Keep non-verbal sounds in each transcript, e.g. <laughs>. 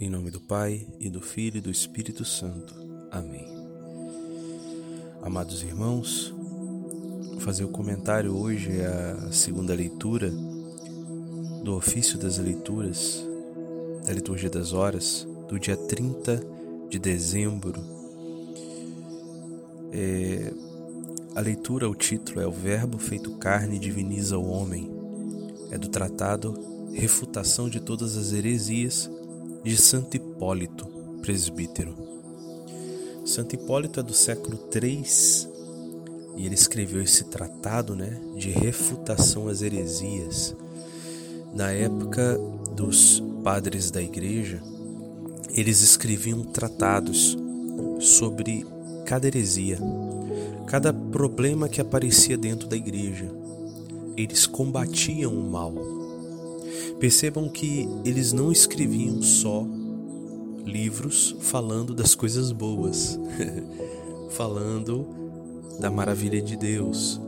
Em nome do Pai, e do Filho e do Espírito Santo. Amém. Amados irmãos, vou fazer o comentário hoje é a segunda leitura do ofício das leituras da liturgia das horas do dia 30 de dezembro. É, a leitura, o título é O Verbo feito carne diviniza o homem. É do tratado Refutação de todas as heresias de Santo Hipólito, presbítero. Santo Hipólito é do século III e ele escreveu esse tratado né, de refutação às heresias. Na época dos padres da igreja, eles escreviam tratados sobre cada heresia, cada problema que aparecia dentro da igreja. Eles combatiam o mal Percebam que eles não escreviam só livros falando das coisas boas, <laughs> falando da maravilha de Deus,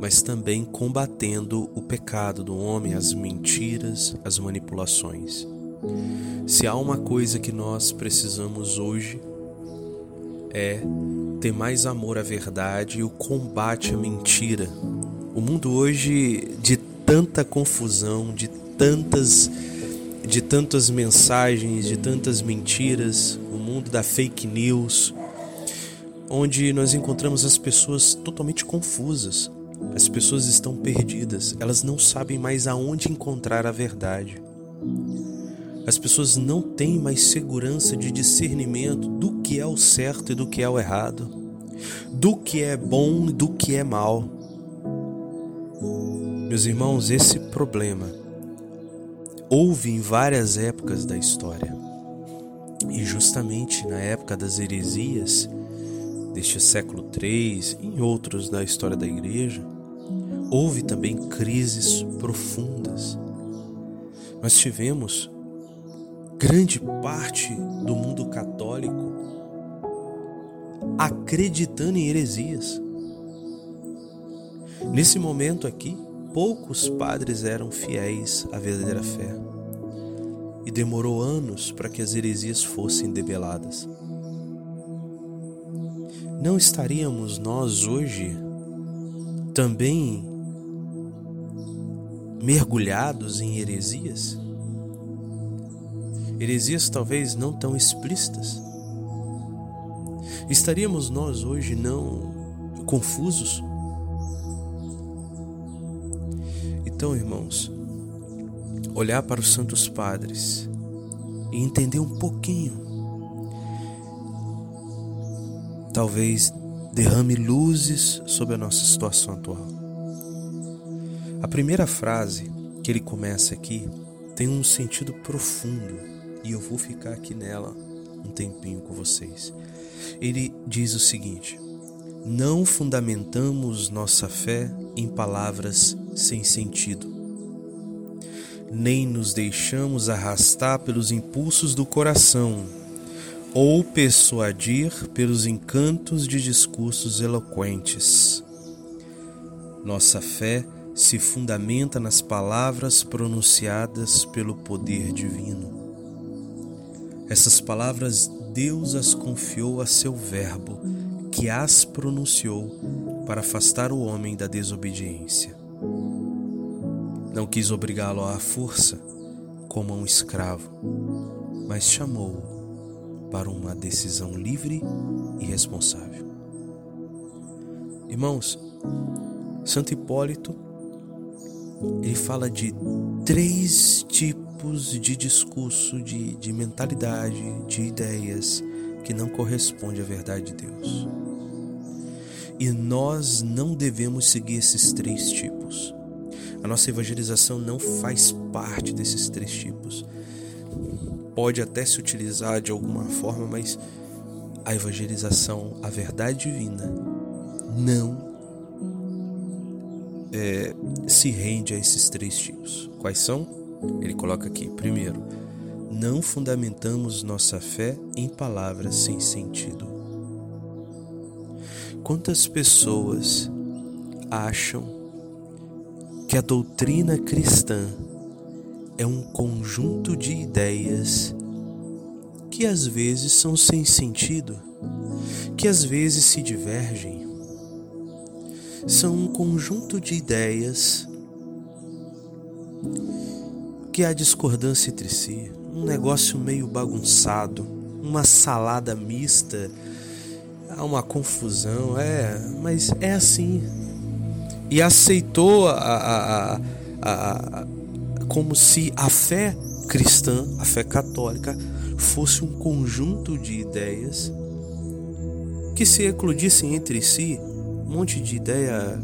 mas também combatendo o pecado do homem, as mentiras, as manipulações. Se há uma coisa que nós precisamos hoje é ter mais amor à verdade e o combate à mentira. O mundo hoje de tanta confusão, de tantas de tantas mensagens, de tantas mentiras, o mundo da fake news, onde nós encontramos as pessoas totalmente confusas. As pessoas estão perdidas, elas não sabem mais aonde encontrar a verdade. As pessoas não têm mais segurança de discernimento do que é o certo e do que é o errado, do que é bom e do que é mal. Meus irmãos, esse problema houve em várias épocas da história. E justamente na época das heresias, deste século III e em outros da história da igreja, houve também crises profundas. Nós tivemos grande parte do mundo católico acreditando em heresias. Nesse momento aqui, poucos padres eram fiéis à verdadeira fé. E demorou anos para que as heresias fossem debeladas. Não estaríamos nós hoje também mergulhados em heresias? Heresias talvez não tão explícitas. Estaríamos nós hoje não confusos? Então, irmãos, olhar para os santos padres e entender um pouquinho, talvez derrame luzes sobre a nossa situação atual. A primeira frase que ele começa aqui tem um sentido profundo e eu vou ficar aqui nela um tempinho com vocês. Ele diz o seguinte: Não fundamentamos nossa fé em palavras sem sentido. Nem nos deixamos arrastar pelos impulsos do coração ou persuadir pelos encantos de discursos eloquentes. Nossa fé se fundamenta nas palavras pronunciadas pelo poder divino. Essas palavras Deus as confiou a seu Verbo, que as pronunciou para afastar o homem da desobediência. Não quis obrigá-lo à força, como a um escravo, mas chamou-o para uma decisão livre e responsável. Irmãos, Santo Hipólito ele fala de três tipos de discurso, de, de mentalidade, de ideias que não corresponde à verdade de Deus. E nós não devemos seguir esses três tipos. A nossa evangelização não faz parte desses três tipos. Pode até se utilizar de alguma forma, mas a evangelização, a verdade divina, não é, se rende a esses três tipos. Quais são? Ele coloca aqui: primeiro, não fundamentamos nossa fé em palavras sem sentido. Quantas pessoas acham que a doutrina cristã é um conjunto de ideias que às vezes são sem sentido, que às vezes se divergem. São um conjunto de ideias que há discordância entre si, um negócio meio bagunçado, uma salada mista, há uma confusão, é, mas é assim. E aceitou a, a, a, a como se a fé cristã, a fé católica, fosse um conjunto de ideias que se eclodissem entre si, um monte de ideia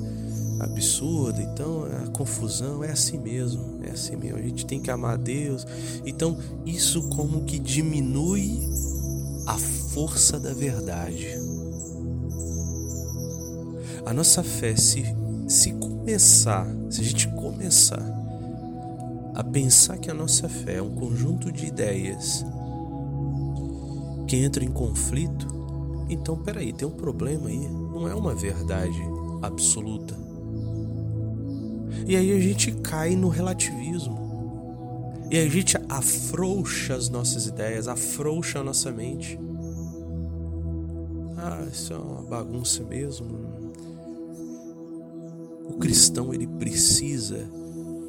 absurda, então a confusão é assim mesmo, é assim mesmo. A gente tem que amar Deus. Então, isso como que diminui a força da verdade. A nossa fé, se, se começar, se a gente começar a pensar que a nossa fé é um conjunto de ideias que entra em conflito, então peraí, tem um problema aí, não é uma verdade absoluta. E aí a gente cai no relativismo. E a gente afrouxa as nossas ideias, afrouxa a nossa mente. Ah, isso é uma bagunça mesmo. Cristão ele precisa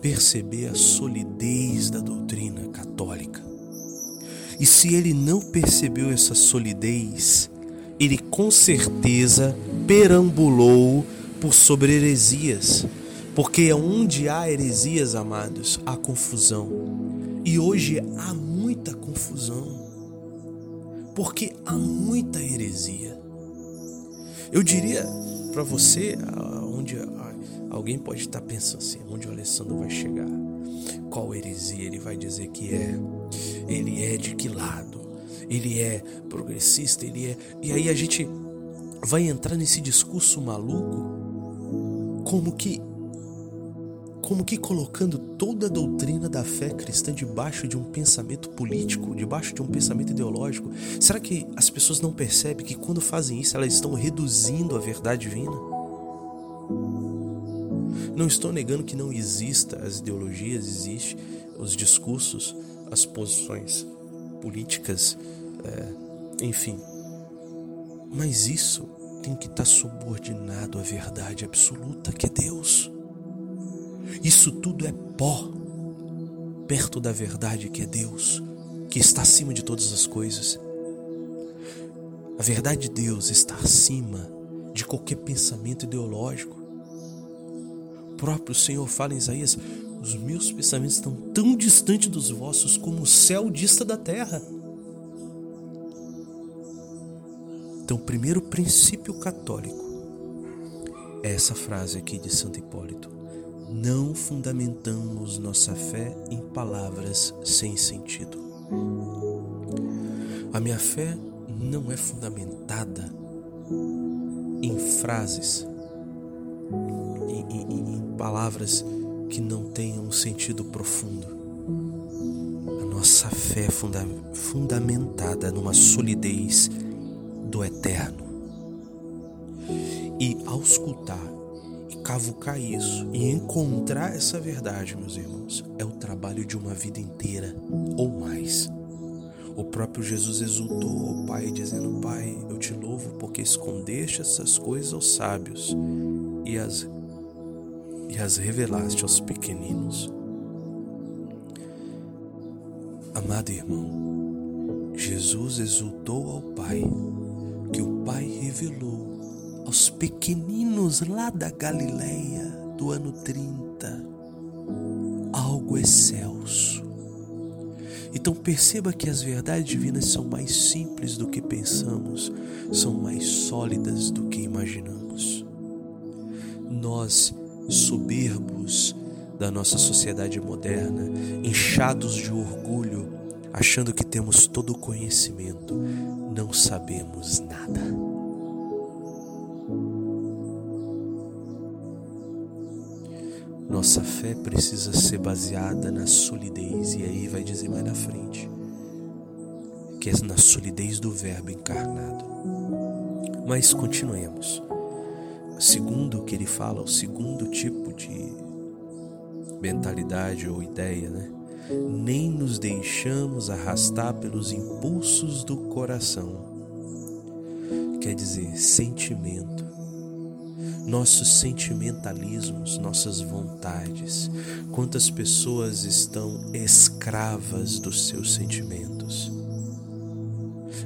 perceber a solidez da doutrina católica. E se ele não percebeu essa solidez, ele com certeza perambulou por sobre heresias. Porque onde há heresias, amados, há confusão. E hoje há muita confusão. Porque há muita heresia. Eu diria para você, onde alguém pode estar pensando assim, onde o Alessandro vai chegar? Qual heresia ele vai dizer que é? Ele é de que lado? Ele é progressista? Ele é. E aí a gente vai entrar nesse discurso maluco, como que como que colocando toda a doutrina da fé cristã debaixo de um pensamento político, debaixo de um pensamento ideológico. Será que as pessoas não percebem que quando fazem isso elas estão reduzindo a verdade divina? Não estou negando que não exista as ideologias, existe os discursos, as posições políticas, é, enfim. Mas isso tem que estar subordinado à verdade absoluta que é Deus. Isso tudo é pó perto da verdade que é Deus, que está acima de todas as coisas. A verdade de Deus está acima de qualquer pensamento ideológico. O próprio Senhor fala em Isaías: os meus pensamentos estão tão distantes dos vossos como o céu dista da terra. Então, o primeiro princípio católico é essa frase aqui de Santo Hipólito não fundamentamos nossa fé em palavras sem sentido. A minha fé não é fundamentada em frases, em, em, em palavras que não tenham um sentido profundo. A nossa fé é funda fundamentada numa solidez do eterno. E ao escutar cavucar isso e encontrar essa verdade, meus irmãos, é o trabalho de uma vida inteira ou mais. O próprio Jesus exultou ao Pai, dizendo: Pai, eu te louvo porque escondeste essas coisas aos sábios e as, e as revelaste aos pequeninos. Amado irmão, Jesus exultou ao Pai que o Pai revelou aos pequeninos lá da Galileia do ano 30, algo excelso. Então perceba que as verdades divinas são mais simples do que pensamos, são mais sólidas do que imaginamos. Nós, soberbos da nossa sociedade moderna, inchados de orgulho, achando que temos todo o conhecimento, não sabemos nada. Nossa fé precisa ser baseada na solidez, e aí vai dizer mais na frente, que é na solidez do Verbo encarnado. Mas continuemos. Segundo o que ele fala, o segundo tipo de mentalidade ou ideia, né? nem nos deixamos arrastar pelos impulsos do coração. Quer dizer, sentimento. Nossos sentimentalismos, nossas vontades. Quantas pessoas estão escravas dos seus sentimentos?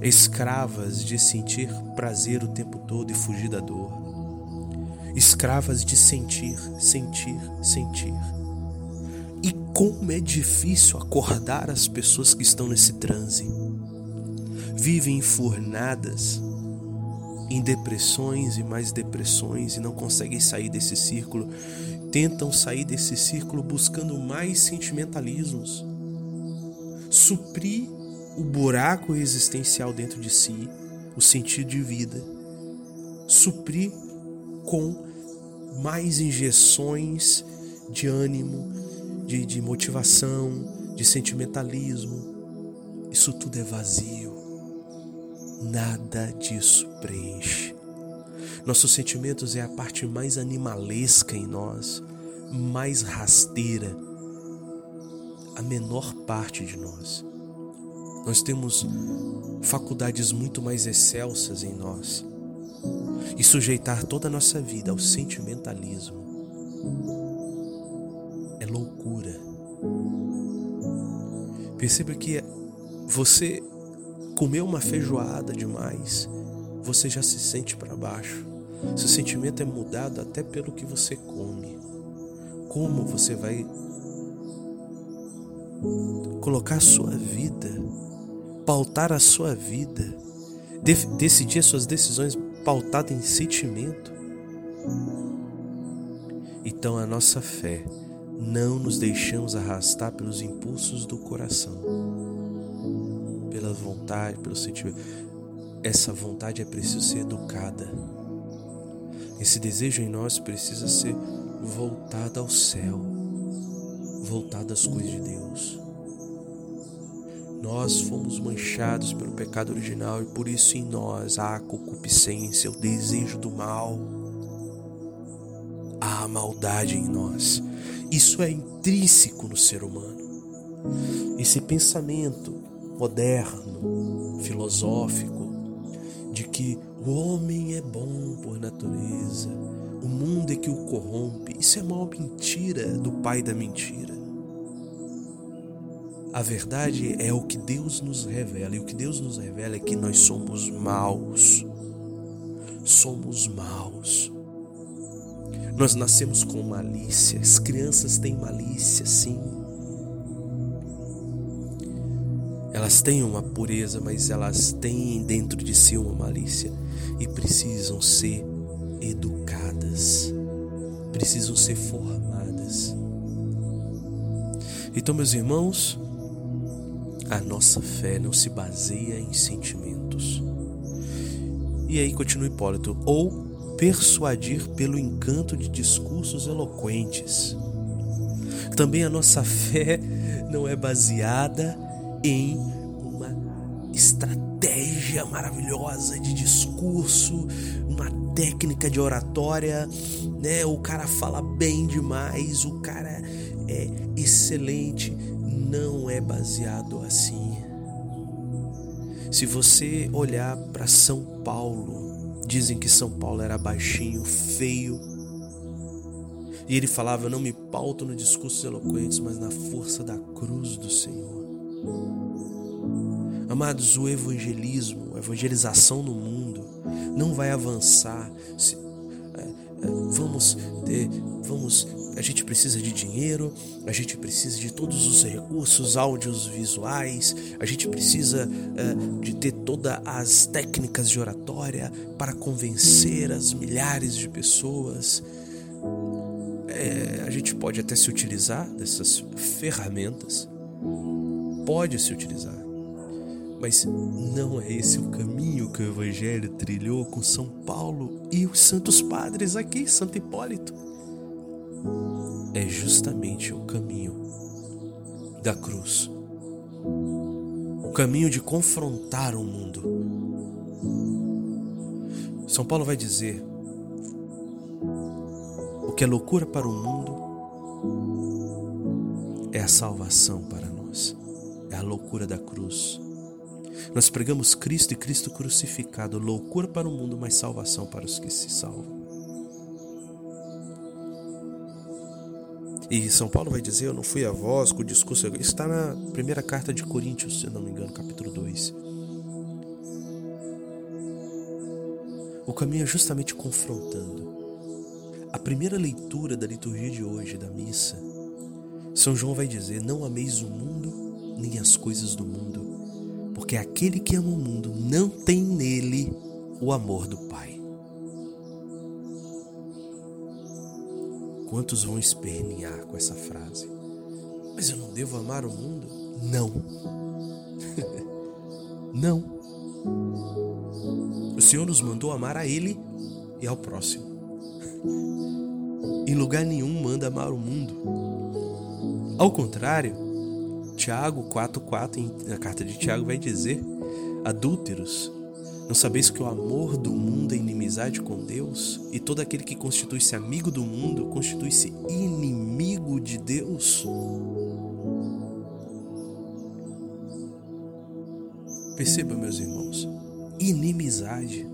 Escravas de sentir prazer o tempo todo e fugir da dor. Escravas de sentir, sentir, sentir e como é difícil acordar as pessoas que estão nesse transe. Vivem enfurnadas em depressões e mais depressões e não conseguem sair desse círculo. Tentam sair desse círculo buscando mais sentimentalismos. Suprir o buraco existencial dentro de si, o sentido de vida. Suprir com mais injeções de ânimo, de, de motivação, de sentimentalismo. Isso tudo é vazio. Nada disso preenche. Nossos sentimentos é a parte mais animalesca em nós, mais rasteira, a menor parte de nós. Nós temos faculdades muito mais excelsas em nós. E sujeitar toda a nossa vida ao sentimentalismo loucura. Perceba que você comeu uma feijoada demais, você já se sente para baixo. Seu sentimento é mudado até pelo que você come. Como você vai colocar a sua vida, pautar a sua vida, decidir as suas decisões pautadas em sentimento. Então a nossa fé não nos deixamos arrastar pelos impulsos do coração, pela vontade, pelo sentimento. Essa vontade é preciso ser educada. Esse desejo em nós precisa ser voltado ao céu, voltado às coisas de Deus. Nós fomos manchados pelo pecado original e por isso em nós há a concupiscência, o desejo do mal, há a maldade em nós. Isso é intrínseco no ser humano. Esse pensamento moderno, filosófico, de que o homem é bom por natureza, o mundo é que o corrompe, isso é uma mentira do pai da mentira. A verdade é o que Deus nos revela, e o que Deus nos revela é que nós somos maus. Somos maus. Nós nascemos com malícia. As crianças têm malícia, sim. Elas têm uma pureza, mas elas têm dentro de si uma malícia e precisam ser educadas, precisam ser formadas. Então, meus irmãos, a nossa fé não se baseia em sentimentos. E aí continua Hipólito, ou persuadir pelo encanto de discursos eloquentes. Também a nossa <laughs> fé não é baseada em uma estratégia maravilhosa de discurso, uma técnica de oratória, né? O cara fala bem demais, o cara é excelente, não é baseado assim. Se você olhar para São Paulo, Dizem que São Paulo era baixinho, feio. E ele falava: Eu não me pauto no discursos eloquentes, mas na força da cruz do Senhor. Amados, o evangelismo, a evangelização no mundo não vai avançar. Se, é, é, vamos ter, vamos a gente precisa de dinheiro, a gente precisa de todos os recursos audiovisuais, a gente precisa uh, de ter todas as técnicas de oratória para convencer as milhares de pessoas. É, a gente pode até se utilizar dessas ferramentas, pode se utilizar, mas não é esse o caminho que o Evangelho trilhou com São Paulo e os santos padres aqui, Santo Hipólito é justamente o caminho da cruz. O caminho de confrontar o mundo. São Paulo vai dizer: o que é loucura para o mundo é a salvação para nós. É a loucura da cruz. Nós pregamos Cristo e Cristo crucificado, loucura para o mundo, mas salvação para os que se salvam. E São Paulo vai dizer: Eu não fui a voz com o discurso. Está na primeira carta de Coríntios, se não me engano, capítulo 2. O caminho é justamente confrontando. A primeira leitura da liturgia de hoje, da missa, São João vai dizer: Não ameis o mundo, nem as coisas do mundo, porque aquele que ama o mundo não tem nele o amor do Pai. Quantos vão espernear com essa frase? Mas eu não devo amar o mundo? Não. <laughs> não. O Senhor nos mandou amar a Ele e ao próximo. <laughs> Em lugar nenhum manda amar o mundo. Ao contrário, Tiago 4,4, na carta de Tiago, vai dizer: Adúlteros, não sabeis que o amor do mundo é inimizade com Deus? E todo aquele que constitui-se amigo do mundo constitui-se inimigo de Deus? Perceba, meus irmãos, inimizade.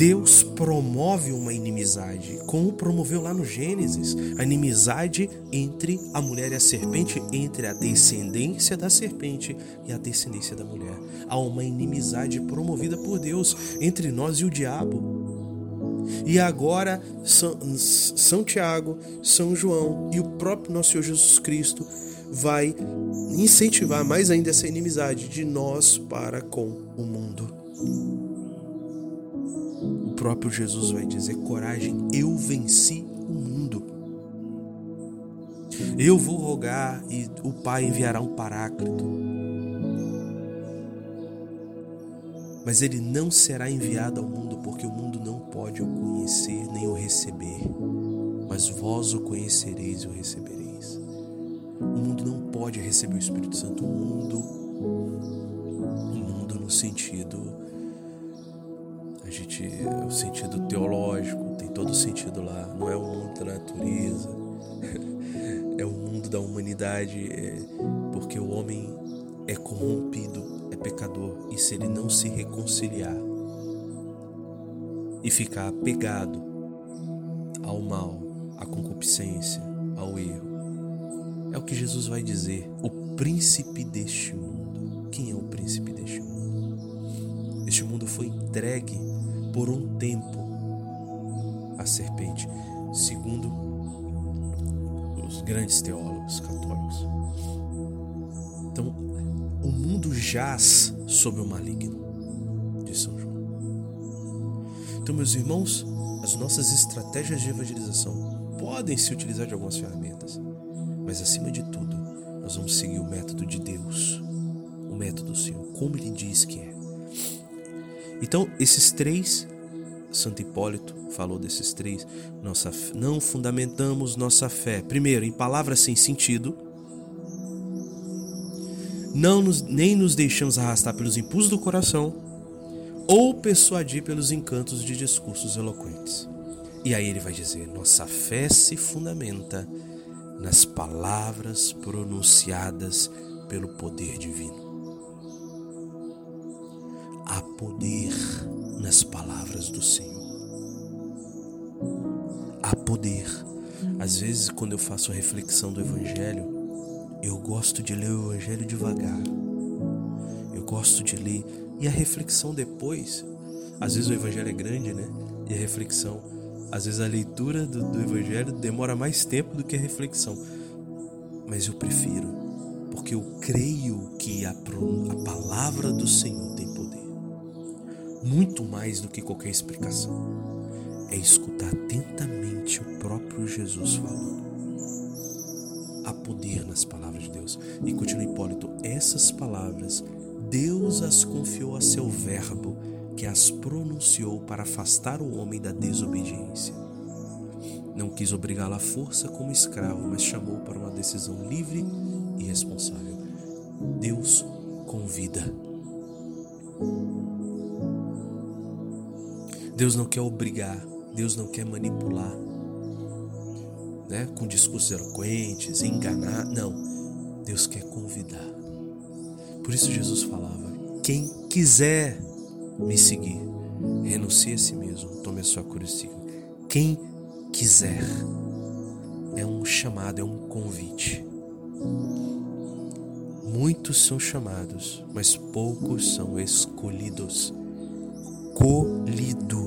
Deus promove uma inimizade, como promoveu lá no Gênesis, a inimizade entre a mulher e a serpente, entre a descendência da serpente e a descendência da mulher. Há uma inimizade promovida por Deus entre nós e o diabo. E agora São, São Tiago, São João e o próprio nosso Senhor Jesus Cristo vai incentivar mais ainda essa inimizade de nós para com o mundo próprio Jesus vai dizer: coragem, eu venci o mundo. Eu vou rogar e o Pai enviará um paráclito. Mas ele não será enviado ao mundo, porque o mundo não pode o conhecer nem o receber. Mas vós o conhecereis e o recebereis. O mundo não pode receber o Espírito Santo. O mundo, o mundo no sentido gente, o sentido teológico, tem todo o sentido lá. Não é o mundo da natureza, <laughs> é o mundo da humanidade, é, porque o homem é corrompido, é pecador, e se ele não se reconciliar e ficar apegado ao mal, à concupiscência, ao erro, é o que Jesus vai dizer, o príncipe deste mundo. Quem é o príncipe deste mundo? Este mundo foi entregue por um tempo a serpente, segundo os grandes teólogos católicos. Então, o mundo jaz sob o maligno, de São João. Então, meus irmãos, as nossas estratégias de evangelização podem se utilizar de algumas ferramentas, mas acima de tudo, nós vamos seguir o método de Deus, o método do Senhor, como Ele diz que é. Então, esses três, Santo Hipólito falou desses três, nossa, não fundamentamos nossa fé, primeiro, em palavras sem sentido, não nos, nem nos deixamos arrastar pelos impulsos do coração ou persuadir pelos encantos de discursos eloquentes. E aí ele vai dizer: nossa fé se fundamenta nas palavras pronunciadas pelo poder divino poder nas palavras do Senhor. Há poder. Às vezes, quando eu faço a reflexão do Evangelho, eu gosto de ler o Evangelho devagar. Eu gosto de ler. E a reflexão depois, às vezes o Evangelho é grande, né? E a reflexão, às vezes a leitura do, do Evangelho demora mais tempo do que a reflexão. Mas eu prefiro, porque eu creio que a, a palavra do Senhor muito mais do que qualquer explicação. É escutar atentamente o próprio Jesus falando. Há poder nas palavras de Deus. E continua Hipólito, essas palavras Deus as confiou a seu Verbo, que as pronunciou para afastar o homem da desobediência. Não quis obrigá-lo à força como escravo, mas chamou para uma decisão livre e responsável. Deus convida. Deus não quer obrigar, Deus não quer manipular, né? Com discursos eloquentes, enganar. Não. Deus quer convidar. Por isso Jesus falava: quem quiser me seguir, renuncie a si mesmo, tome a sua cruz e siga. Quem quiser. É um chamado, é um convite. Muitos são chamados, mas poucos são escolhidos. Colhido,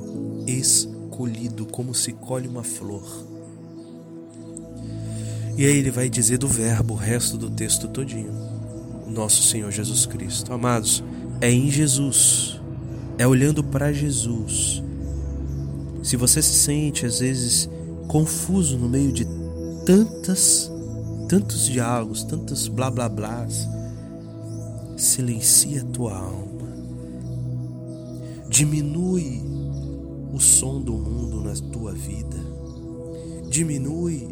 escolhido, como se colhe uma flor. E aí ele vai dizer do verbo o resto do texto todinho. Nosso Senhor Jesus Cristo. Amados, é em Jesus. É olhando para Jesus. Se você se sente às vezes confuso no meio de tantas tantos diálogos, tantos blá blá blás, silencia a tua alma. Diminui o som do mundo na tua vida. Diminui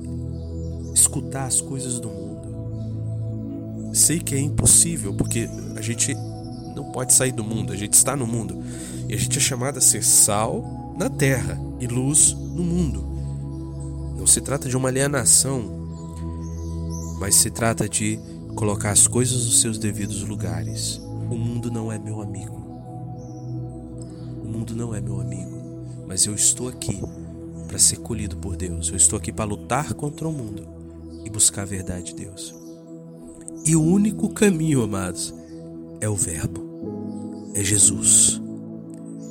escutar as coisas do mundo. Sei que é impossível porque a gente não pode sair do mundo, a gente está no mundo. E a gente é chamado a ser sal na terra e luz no mundo. Não se trata de uma alienação, mas se trata de colocar as coisas nos seus devidos lugares. O mundo não é meu amigo. O mundo não é meu amigo, mas eu estou aqui para ser colhido por Deus. Eu estou aqui para lutar contra o mundo e buscar a verdade de Deus. E o único caminho, amados, é o Verbo, é Jesus.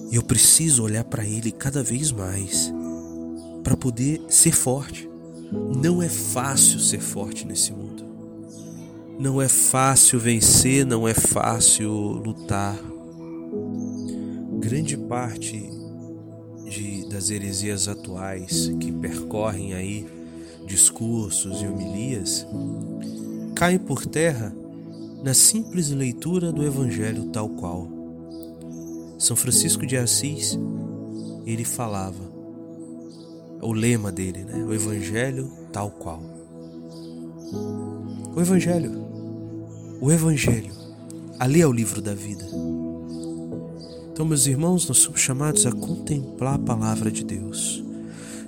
E eu preciso olhar para Ele cada vez mais para poder ser forte. Não é fácil ser forte nesse mundo. Não é fácil vencer, não é fácil lutar. Grande parte das heresias atuais que percorrem aí discursos e homilias caem por terra na simples leitura do Evangelho tal qual. São Francisco de Assis, ele falava, o lema dele, né? O Evangelho tal qual. O Evangelho o Evangelho. Ali é o livro da vida. Então, meus irmãos, nós somos chamados a contemplar a palavra de Deus.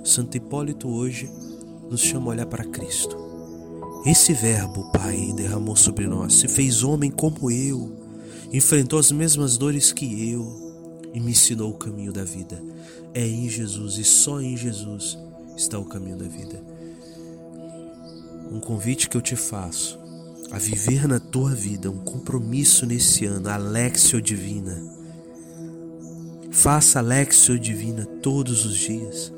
Santo Hipólito hoje nos chama a olhar para Cristo. Esse Verbo, Pai, derramou sobre nós, se fez homem como eu, enfrentou as mesmas dores que eu e me ensinou o caminho da vida. É em Jesus e só em Jesus está o caminho da vida. Um convite que eu te faço a viver na tua vida um compromisso nesse ano, Alexio Divina. Faça Alexio Divina todos os dias.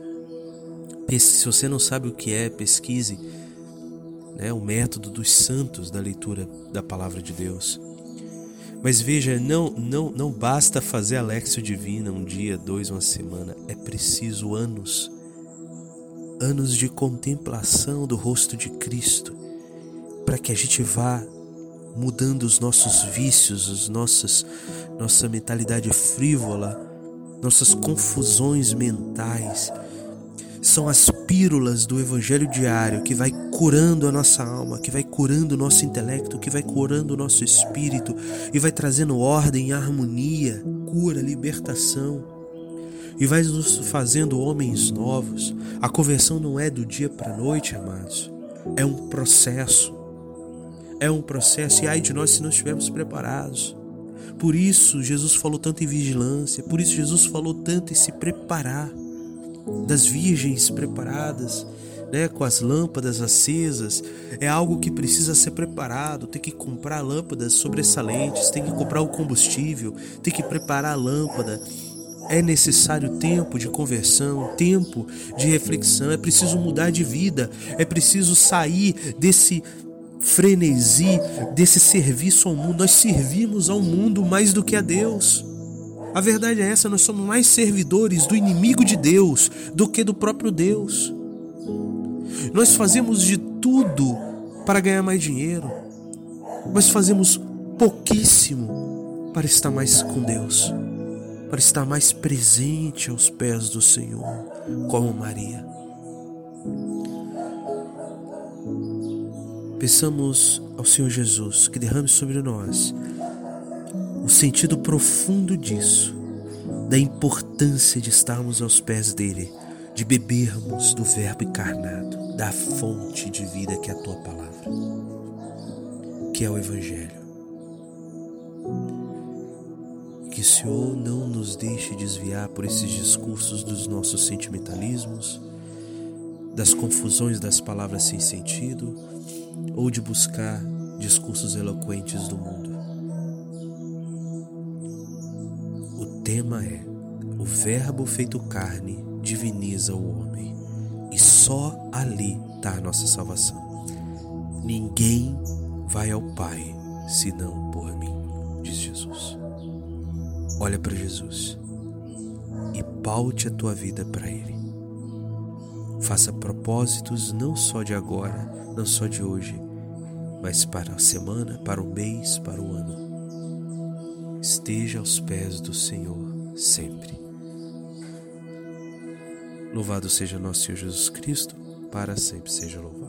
Se você não sabe o que é, pesquise né, o método dos santos da leitura da palavra de Deus. Mas veja, não, não, não basta fazer Alexio Divina um dia, dois, uma semana. É preciso anos. Anos de contemplação do rosto de Cristo para que a gente vá mudando os nossos vícios, os nossos, nossa mentalidade frívola, nossas confusões mentais. São as pílulas do Evangelho diário que vai curando a nossa alma, que vai curando o nosso intelecto, que vai curando o nosso espírito e vai trazendo ordem, harmonia, cura, libertação e vai nos fazendo homens novos. A conversão não é do dia para a noite, amados, é um processo é um processo e ai de nós se não estivermos preparados. Por isso Jesus falou tanto em vigilância, por isso Jesus falou tanto em se preparar, das virgens preparadas, né, com as lâmpadas acesas, é algo que precisa ser preparado. Tem que comprar lâmpadas sobressalentes, tem que comprar o combustível, tem que preparar a lâmpada. É necessário tempo de conversão, tempo de reflexão, é preciso mudar de vida, é preciso sair desse frenesi desse serviço ao mundo. Nós servimos ao mundo mais do que a Deus. A verdade é essa, nós somos mais servidores do inimigo de Deus do que do próprio Deus. Nós fazemos de tudo para ganhar mais dinheiro, mas fazemos pouquíssimo para estar mais com Deus, para estar mais presente aos pés do Senhor, como Maria. Peçamos ao Senhor Jesus que derrame sobre nós o sentido profundo disso, da importância de estarmos aos pés dele, de bebermos do Verbo encarnado, da fonte de vida que é a tua palavra. que é o Evangelho. Que o Senhor não nos deixe desviar por esses discursos dos nossos sentimentalismos, das confusões das palavras sem sentido ou de buscar discursos eloquentes do mundo. O tema é: o Verbo feito carne diviniza o homem, e só ali está a nossa salvação. Ninguém vai ao Pai senão por mim, diz Jesus. Olha para Jesus e paute a tua vida para Ele. Faça propósitos não só de agora, não só de hoje, mas para a semana, para o mês, para o ano. Esteja aos pés do Senhor sempre. Louvado seja nosso Senhor Jesus Cristo, para sempre seja louvado.